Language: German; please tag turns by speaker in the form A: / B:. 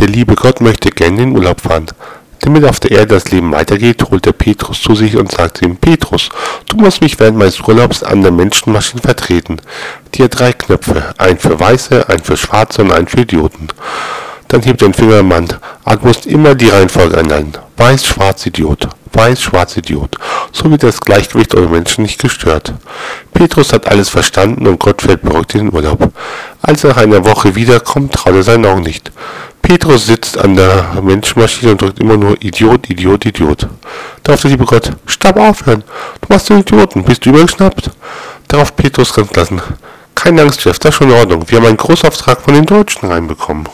A: Der liebe Gott möchte gerne in den Urlaub fahren. Damit auf der Erde das Leben weitergeht, holt er Petrus zu sich und sagt ihm, Petrus, du musst mich während meines Urlaubs an der Menschenmaschine vertreten. Die drei Knöpfe, einen für Weiße, einen für Schwarze und einen für Idioten. Dann hebt den Finger im Hand. Aber du musst immer die Reihenfolge ändern. Weiß, Schwarz, Idiot. Weiß, Schwarz, Idiot. So wird das Gleichgewicht eurer Menschen nicht gestört. Petrus hat alles verstanden und Gott fährt beruhigt in den Urlaub. Als er nach einer Woche wiederkommt, traut er seinen Augen nicht. Petrus sitzt an der Menschenmaschine und drückt immer nur Idiot, Idiot, Idiot. Darauf der liebe Gott, stopp aufhören. Du machst den Idioten, bist du übergeschnappt? Darauf Petrus ganz lassen. Keine Angst, Chef, das ist schon in Ordnung. Wir haben einen Großauftrag von den Deutschen reinbekommen.